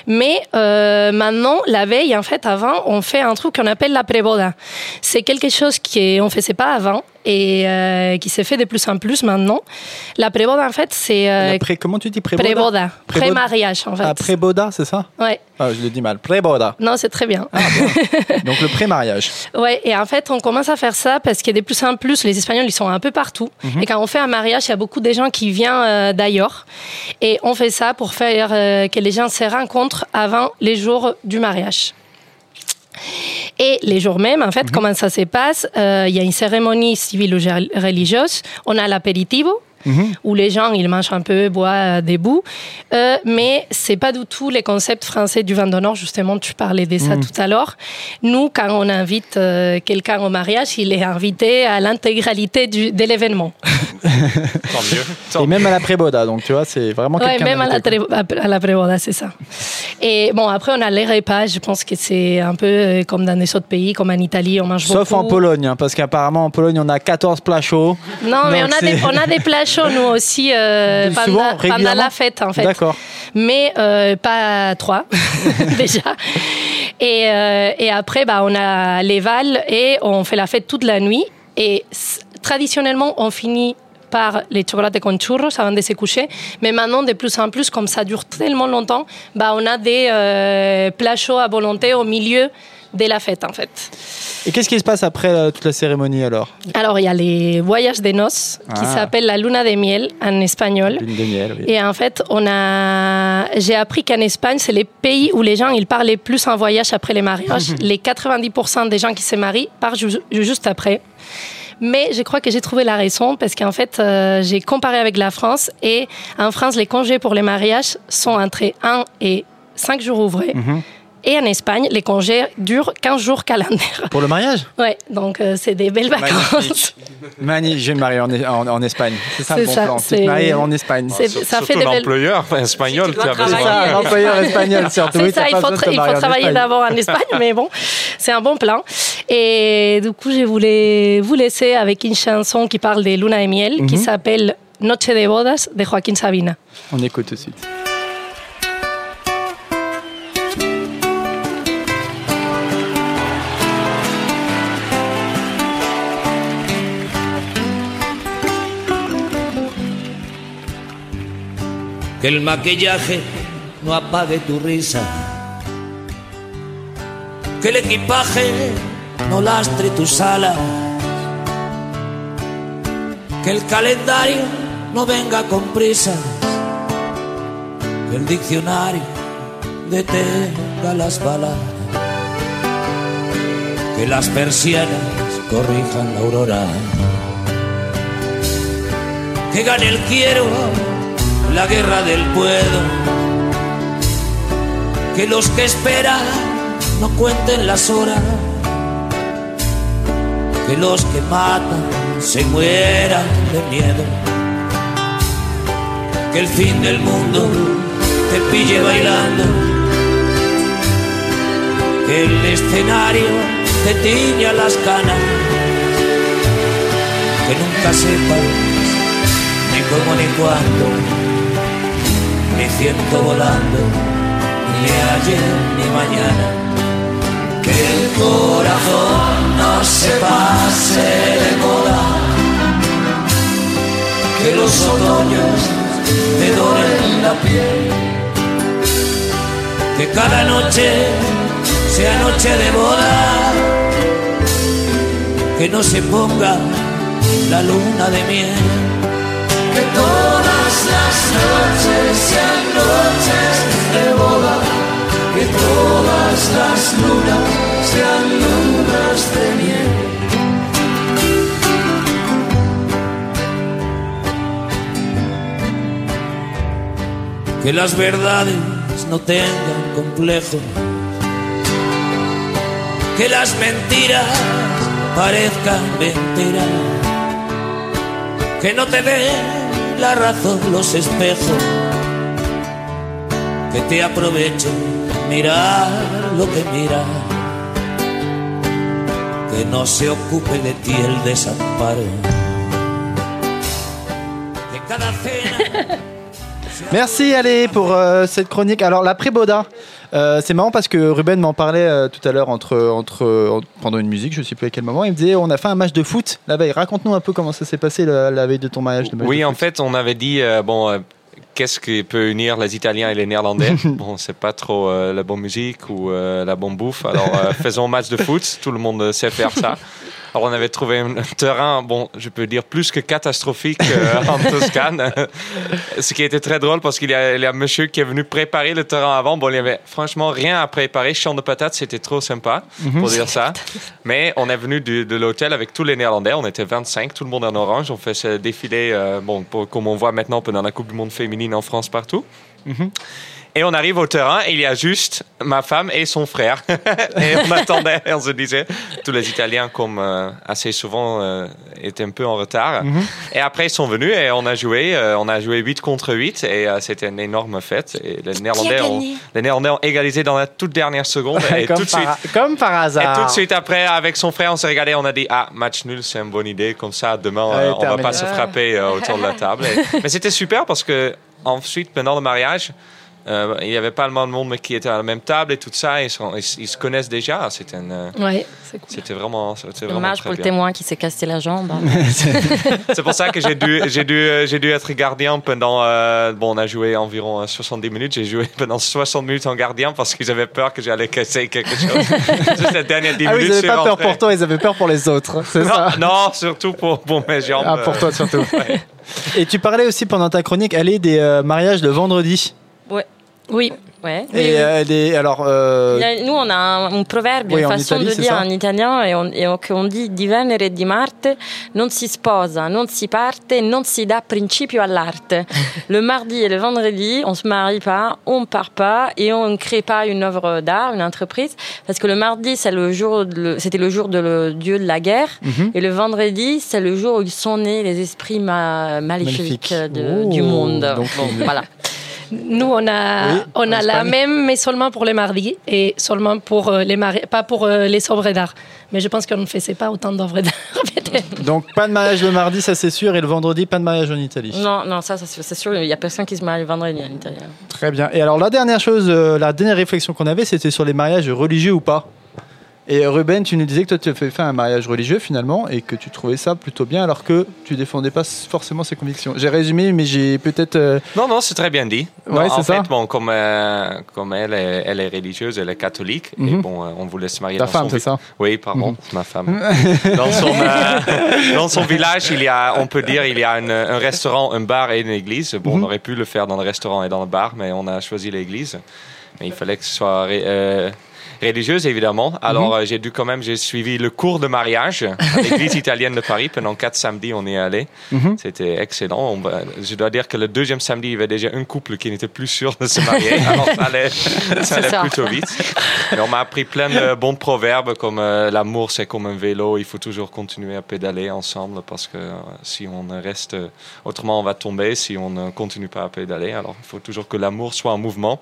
Mais euh, maintenant, la veille, en fait, avant, on fait un truc qu'on appelle la préboda. C'est quelque chose qu'on ne faisait pas avant et euh, qui s'est fait de plus en plus maintenant. La préboda, en fait, c'est... euh, comment tu dis préboda? préboda, pré-mariage, en fait. Ah, préboda, c'est ça? Ouais. Ah, je le dis mal. Préboda. Non, c'est très bien. Donc le pré-mariage. Ouais, et en fait, on commence à faire ça parce que de plus en plus, les Espagnols, ils sont un peu partout. Et quand on fait un mariage, il y a beaucoup de gens qui viennent euh, d'ailleurs. Et on fait ça pour faire euh, que les gens se rencontrent avant les jours du mariage. Et les jours même, en fait, comment ça se passe? Euh, Il y a une cérémonie civile ou religieuse. On a l'apéritivo, où les gens ils mangent un peu, boivent debout. Euh, mais c'est pas du tout les concepts français du vin d'honneur. Justement, tu parlais de ça tout à l'heure. Nous, quand on invite euh, quelqu'un au mariage, il est invité à l'intégralité de l'événement. Tant mieux. Tant Et même à la préboda. Donc tu vois, c'est vraiment Ouais, quelqu'un. même à la, à la préboda, c'est ça. Et bon, après, on a les repas. Je pense que c'est un peu euh, comme dans les autres pays, comme en Italie, on mange Sauf beaucoup. en Pologne, hein, parce qu'apparemment en Pologne on a 14 plats chauds. Non, mais on a, des, on a des plats chauds, nous aussi, euh, pendant, la fête, en fait. D'accord. Mais euh, pas trois, déjà. Et, euh, et après, bah, on a les vals et on fait la fête toute la nuit. Et traditionnellement, on finit par les chocolates con churros avant de se coucher. Mais maintenant, de plus en plus, comme ça dure tellement longtemps, bah, on a des euh, plats chauds à volonté au milieu de la fête, en fait. Et qu'est-ce qui se passe après euh, toute la cérémonie alors? Alors, il y a les voyages de noces qui Ah. s'appellent la luna de miel en espagnol. Lune de miel, oui. Et en fait, on a, j'ai appris qu'en Espagne, c'est les pays où les gens ils parlent le plus en voyage après les mariages. les 90% des gens qui se marient partent ju- juste après. Mais je crois que j'ai trouvé la raison parce qu'en fait, euh, j'ai comparé avec la France et en France, les congés pour les mariages sont entre 1 et 5 jours ouvrés. Et en Espagne, les congés durent 15 jours calendaires. Pour le mariage? Ouais, donc euh, c'est des belles vacances. Mani, je vais me marier en, en- en Espagne. C'est ça le C'est bon ça, plan. Tu c'est- te maries en Espagne. C'est- ça fait des belles- l'employeur espagnol Si tu qui a besoin. Ça, l'employeur espagnol surtout. C'est Oui, ça, il faut, tra- il faut travailler Espagne. d'abord en Espagne, mais bon, c'est un bon plan. Et du coup, je voulais vous laisser avec une chanson qui parle des luna et miel, qui s'appelle Noche de bodas de Joaquín Sabina. On écoute tout de suite. Que el maquillaje no apague tu risa. Que el equipaje no lastre tus alas. Que el calendario no venga con prisas. Que el diccionario detenga las balas. Que las persianas corrijan la aurora. Que gane el quiero la guerra del puedo. Que los que esperan no cuenten las horas. Que los que matan se mueran de miedo. Que el fin del mundo te pille bailando. Que el escenario te tiña las canas. Que nunca sepas ni cómo ni cuándo, ni ciento volando, ni ayer ni mañana. Que el corazón no se pase de moda, que los otoños te doren la piel, que cada noche sea noche de boda, que no se ponga la luna de miel. Que todas las noches sean noches de boda, que todas las lunas sean lunas de miel. Que las verdades no tengan complejos, que las mentiras parezcan mentiras, que no te den la razón los espejos, que te aprovechen mirar lo que mira, que no se ocupe de ti el desamparo. Que cada cena Merci allez pour euh, cette chronique. Alors l'après-Baudin, euh, c'est marrant parce que Ruben m'en parlait euh, tout à l'heure entre, entre, en- pendant une musique, je ne sais plus à quel moment. Il me disait on a fait un match de foot la veille. Raconte-nous un peu comment ça s'est passé la, la veille de ton mariage. de match Oui, de en foot. fait, on avait dit, euh, bon, qu'est-ce qui peut unir les Italiens et les Néerlandais Bon, c'est pas trop euh, la bonne musique ou euh, la bonne bouffe. Alors, euh, faisons un match de foot. Tout le monde sait faire ça. Alors, on avait trouvé un terrain, bon, je peux dire plus que catastrophique euh, en Toscane. Ce qui était très drôle parce qu'il y, a il y a un monsieur qui est venu préparer le terrain avant. Bon, il y avait franchement rien à préparer. Champ de patates, c'était trop sympa, pour dire ça. Mais on est venu de l'hôtel avec tous les Néerlandais. On était 25, tout le monde en orange. On fait ce défilé, euh, bon, pour- comme on voit maintenant pendant la Coupe du Monde féminine en France partout. Et on arrive au terrain et il y a juste ma femme et son frère. et on attendait, on se disait, tous les Italiens, comme euh, assez souvent, euh, étaient un peu en retard. Et après, ils sont venus et on a joué. euh, on a joué 8 contre 8 et euh, c'était une énorme fête. Et les Néerlandais, ont, gagné? les Néerlandais ont égalisé dans la toute dernière seconde. et comme, tout de suite, par, comme par et hasard. tout de suite après, avec son frère, on s'est regardé, on a dit ah match nul, c'est une bonne idée. Comme ça, demain, Allez, euh, on va terminé. pas se frapper euh, autour de la table. Et- mais c'était super parce que ensuite, pendant le mariage, euh, il y avait pas de monde qui était à la même table et tout ça. Ils, sont- ils, ils se connaissent déjà. C'était une, euh, Ouais, c'est cool. c'était vraiment, c'était vraiment Dommage très pour le témoin qui s'est cassé la jambe. hein. C'est pour ça que j'ai dû, j'ai dû, euh, j'ai dû être gardien pendant. euh, bon, on a joué environ euh, 70 minutes. J'ai joué pendant 60 minutes en gardien parce qu'ils avaient peur que j'allais casser quelque chose. Juste la dernière 10 Ah oui, minutes. ils n'avaient pas peur pour toi, ils avaient peur pour les autres. Non, ça? non, surtout pour, pour mes jambes. Ah, pour toi surtout. ouais. Et tu parlais aussi pendant ta chronique, aller des euh, mariages le vendredi. Oui, Ouais. Et euh, des, alors, euh, nous, on a un, un proverbe, Oui, une façon Italie, de dire en italien, et on, et on- dit di Venere e di Marte non si sposa, non si parte, non si dà principio all'arte. le mardi et le vendredi, on se marie pas, on part pas et on ne crée pas une œuvre d'art, une entreprise, parce que le mardi, c'est le jour, c'était le jour de le dieu de la guerre, Mhm. et le vendredi, c'est le jour où ils sont nés les esprits ma- maléfiques de- Oh, du monde. donc Bon, voilà. nous on a, Oui, on a la même, mais seulement pour les mardis et seulement pour euh, les mariages, pas pour euh, les œuvres d'art. Mais je pense qu'on ne faisait pas autant d'œuvres d'art, peut-être. donc pas de mariage le mardi, ça c'est sûr, et le vendredi, pas de mariage en Italie. Non, non, ça, ça c'est sûr, il n'y a personne qui se marie le vendredi en italien. Très bien. Et alors la dernière chose, euh, la dernière réflexion qu'on avait, c'était sur les mariages religieux ou pas. Et Ruben, tu nous disais que toi, tu avais fait un mariage religieux finalement et que tu trouvais ça plutôt bien alors que tu défendais pas forcément ses convictions. J'ai résumé, mais j'ai peut-être. euh, Non, non, c'est très bien dit. Ouais, en c'est fait, ça. bon, comme, euh, comme elle, est, elle est religieuse, elle est catholique, et Mhm. bon, euh, on voulait se marier Ta dans femme, c'est ça Oui, pardon, Mhm. c'est ma femme. dans, son, euh, dans son village, il y a, on peut dire, il y a une- un restaurant, un bar et une église. Bon, Mhm. on aurait pu le faire dans le restaurant et dans le bar, mais on a choisi l'église. Mais il fallait que ce soit euh, religieuse, évidemment. Alors, Mhm. euh, j'ai dû quand même, j'ai suivi le cours de mariage à l'église italienne de Paris. Pendant quatre samedis, on y est allé. Mhm. C'était excellent. On je dois dire que le deuxième samedi, il y avait déjà un couple qui n'était plus sûr de se marier. Alors, ça allait, ça allait ça. plutôt vite. On m'a appris plein de bons proverbes comme euh, l'amour, c'est comme un vélo. Il faut toujours continuer à pédaler ensemble parce que euh, si on reste, autrement on va tomber si on ne continue pas à pédaler. Alors, il faut toujours que l'amour soit en mouvement.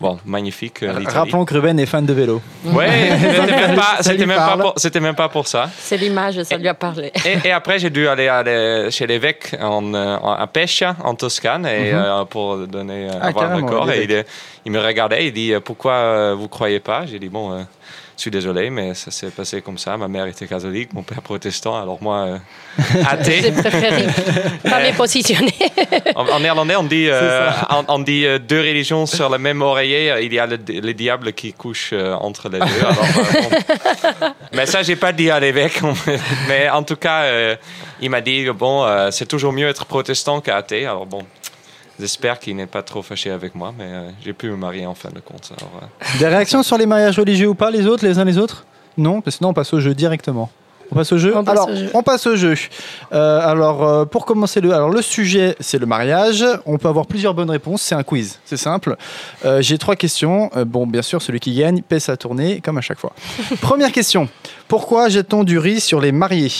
Bon, magnifique. euh. Rappelons que Ruben est fan de vélo. Ouais, c'était même pas, c'était même pour, c'était même pas pour ça. C'est l'image, ça lui a parlé. Et, et après, j'ai dû aller, aller chez l'évêque en, euh, en- à Pescia, en Toscane, et, Mhm. euh, pour donner, euh, Ah, avoir le corps. Et il, il me regardait, il dit Pourquoi vous croyez pas? J'ai dit Bon, euh, je suis désolé, mais ça s'est passé comme ça. Ma mère était catholique, mon père protestant, alors moi, euh, J'ai athée. préféré pas me positionner. En, en néerlandais, on dit, euh, on, on dit euh, deux religions sur le même oreiller. euh, Il y a le, le diable qui couche euh, entre les deux. Alors, euh, bon. Mais ça, j'ai pas dit à l'évêque. Mais en tout cas, euh, il m'a dit bon, euh, c'est toujours mieux être protestant qu'athée. Alors bon. J'espère qu'il n'est pas trop fâché avec moi, mais euh, j'ai pu me marier en fin de compte. Alors, euh, Des réactions sur les mariages religieux ou pas, les autres, les uns les autres? Non, parce que sinon on passe au jeu directement. On passe au jeu? On passe Alors, au jeu. on passe au jeu. Euh, alors, euh, pour commencer, le, alors, le sujet, c'est le mariage. On peut avoir plusieurs bonnes réponses. C'est un quiz. C'est simple. Euh, J'ai trois questions. Euh, bon, bien sûr, celui qui gagne paie sa tournée, comme à chaque fois. Première question. Pourquoi jette-t-on du riz sur les mariés?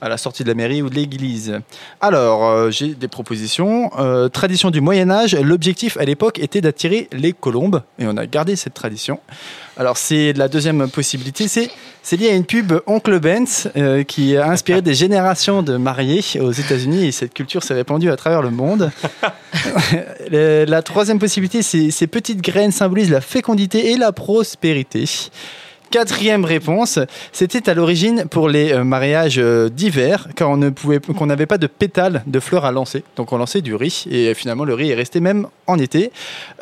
À la sortie de la mairie ou de l'église. Alors, euh, j'ai des propositions. Euh, tradition du Moyen Âge, l'objectif à l'époque était d'attirer les colombes, et on a gardé cette tradition. Alors, c'est la deuxième possibilité, c'est lié à une pub Oncle Benz euh, qui a inspiré des générations de mariés aux États-Unis, et cette culture s'est répandue à travers le monde. La troisième possibilité, c'est ces petites graines symbolisent la fécondité et la prospérité. Quatrième réponse, c'était à l'origine pour les euh, mariages euh, d'hiver, car on ne pouvait, qu'on n'avait pas de pétales de fleurs à lancer, donc on lançait du riz, et finalement le riz est resté même en été.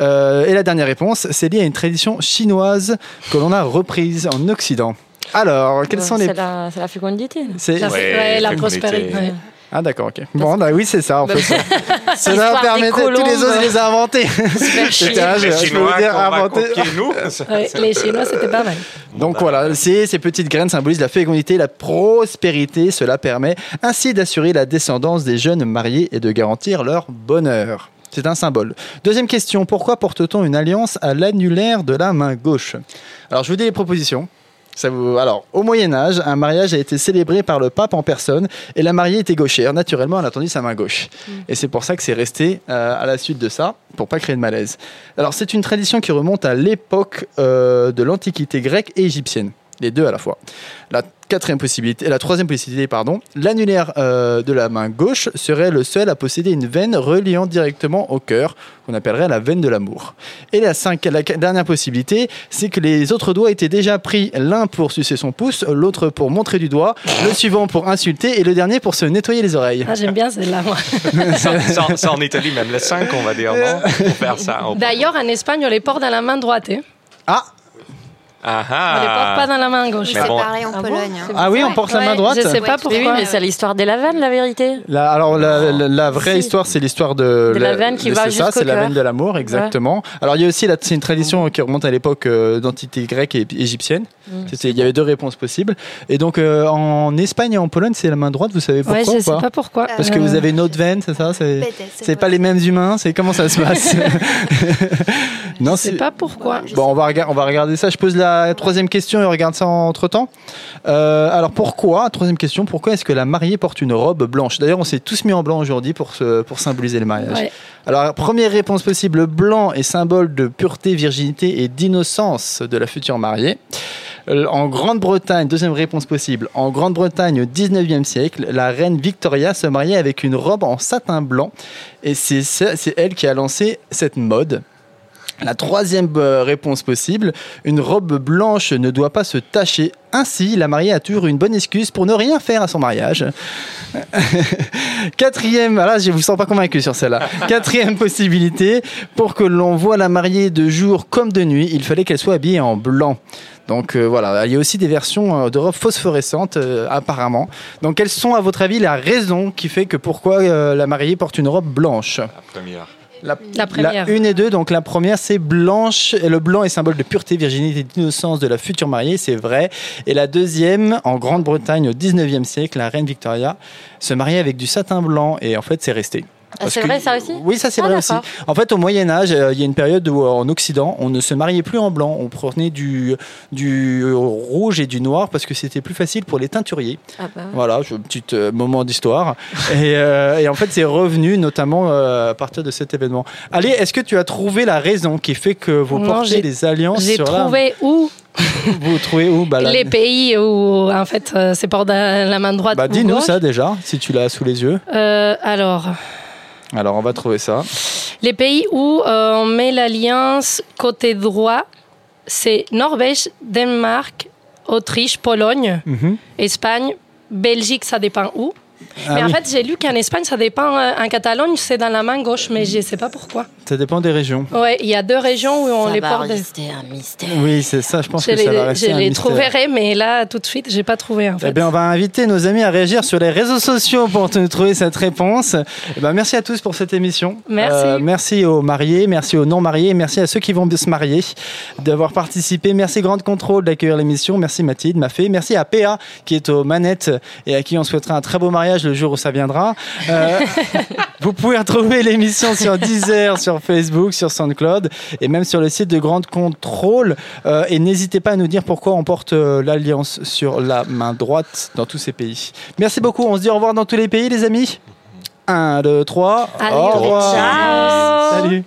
Euh, et la dernière réponse, c'est lié à une tradition chinoise que l'on a reprise en Occident. Alors, quelles sont les C'est la, fécondité. c'est- La, Ouais, ouais, la fécondité. prospérité. ouais. Ah d'accord, ok. Bon, bah oui, c'est ça en fait. Cela permettait, tous les autres, les a inventés. C'était un jeu, les Chinois dire, inventé. nous. Ouais, les Chinois, c'était pas mal. Donc voilà, ces, ces petites graines symbolisent la fécondité, la prospérité. Cela permet ainsi d'assurer la descendance des jeunes mariés et de garantir leur bonheur. C'est un symbole. Deuxième question, pourquoi porte-t-on une alliance à l'annulaire de la main gauche? Alors je vous dis les propositions. Ça vous... Alors, au Moyen Âge, un mariage a été célébré par le pape en personne et la mariée était gauchère. Naturellement, elle a tendu sa main gauche. Et c'est pour ça que c'est resté euh, à la suite de ça, pour pas créer de malaise. Alors, c'est une tradition qui remonte à l'époque euh, de l'Antiquité grecque et égyptienne. Les deux à la fois. La quatrième possibilité, la troisième possibilité, pardon, l'annulaire euh, de la main gauche serait le seul à posséder une veine reliant directement au cœur, qu'on appellerait la veine de l'amour. Et la, cinq, la dernière possibilité, c'est que les autres doigts étaient déjà pris, l'un pour sucer son pouce, l'autre pour montrer du doigt, le suivant pour insulter et le dernier pour se nettoyer les oreilles. Ah, J'aime bien celle-là, moi. Ça, en Italie, même les 5, on va dire, non? Pour faire ça. D'ailleurs, en Espagne, on les porte dans la main droite. hein. Ah, Ah On les porte pas dans la main gauche. C'est bon. pareil en Ah bon Pologne. hein. ah oui, on porte la main droite. Je sais pas. Mais oui, pourquoi. mais c'est l'histoire des lavannes, la vérité. La- alors la, la- la vraie Si. histoire, c'est l'histoire de, De la veine qui va c'est ça, jusqu'au c'est la veine de l'amour, exactement. Alors il y a aussi c'est une tradition qui remonte à l'époque euh, d'entité grecque et égyptienne. Mm. C'était- Il y avait deux réponses possibles. Et donc euh, en Espagne et en Pologne, c'est la main droite. Vous savez pourquoi Ouais, je sais pas pourquoi. Parce que Euh, vous avez une autre veine, c'est ça C'est c'est pas les mêmes humains. C'est comment ça se passe Non, sais pas pourquoi. Bon, on va, regarder, on va regarder ça. Je pose la troisième question et on regarde ça entre temps. alors pourquoi, troisième question, pourquoi est-ce que la mariée porte une robe blanche? D'ailleurs, on s'est tous mis en blanc aujourd'hui pour, se- pour symboliser le mariage. Ouais. Alors, première réponse possible, le blanc est symbole de pureté, virginité et d'innocence de la future mariée. Euh, En Grande-Bretagne, deuxième réponse possible, en Grande-Bretagne au 19e siècle, la reine Victoria se mariait avec une robe en satin blanc et c'est elle qui a lancé cette mode. La troisième euh, réponse possible, une robe blanche ne doit pas se tacher. Ainsi, la mariée a toujours une bonne excuse pour ne rien faire à son mariage. Quatrième, ah là je vous sens pas convaincu sur celle-là. Quatrième possibilité, pour que l'on voit la mariée de jour comme de nuit, il fallait qu'elle soit habillée en blanc. Donc euh, voilà, il y a aussi des versions euh, de robes phosphorescentes apparemment. Donc quelles sont à votre avis la raison qui fait que pourquoi la mariée porte une robe blanche? La première. La, La première. une et deux, donc la première c'est blanche, et le blanc est symbole de pureté, virginité, d'innocence de la future mariée, c'est vrai. Et la deuxième, en Grande-Bretagne au 19e siècle, la reine Victoria se mariait avec du satin blanc, et en fait c'est resté. Ah, c'est vrai, ça aussi Oui, ça c'est Ah, vrai aussi. En fait, au Moyen Âge, euh, il y a une période où euh, en Occident, on ne se mariait plus en blanc, on prenait du, du euh, rouge et du noir parce que c'était plus facile pour les teinturiers. Ah bah. Voilà, je- petit euh, moment d'histoire. et, euh, et en fait, c'est revenu notamment euh, à partir de cet événement. Allez, est-ce que tu as trouvé la raison qui fait que vous Non, portez des alliances J'ai trouvé où la... Vous trouvez où bah, les pays où en fait euh, c'est pour la la main droite. Bah, ou dis-nous ça déjà, si tu l'as sous les yeux. Euh, alors, Alors, on va trouver ça. les pays où euh, on met l'alliance côté droit, c'est Norvège, Danemark, Autriche, Pologne, Mhm. Espagne, Belgique, ça dépend où. Ah mais en oui, fait, j'ai lu qu'en Espagne, ça dépend. euh, En Catalogne, c'est dans la main gauche, mais je ne sais pas pourquoi. ça dépend des régions. Ouais, il y a deux régions où on ça les va porte. rester un mystère. Oui, c'est ça, je pense Je que ça va les, rester je un les mystère. trouverai, mais là, tout de suite, j'ai pas trouvé en fait. Eh bien, on va inviter nos amis à réagir sur les réseaux sociaux pour te trouver cette réponse. Eh ben, merci à tous pour cette émission. Euh, Merci. merci aux mariés, merci aux non mariés, merci à ceux qui vont se marier d'avoir participé. Merci Grande Contrôle d'accueillir l'émission. Merci Mathilde, Mafé. Merci à PA qui est aux manettes et à qui on souhaitera un très beau mariage le jour où ça viendra. Euh, vous pouvez retrouver l'émission sur Deezer, sur Facebook, sur SoundCloud et même sur le site de Grande Contrôle. Euh, et n'hésitez pas à nous dire pourquoi on porte euh, l'alliance sur la main droite dans tous ces pays. Merci beaucoup. On se dit au revoir dans tous les pays, les amis. 1, 2, 3. Allez, au revoir. ciao. Salut.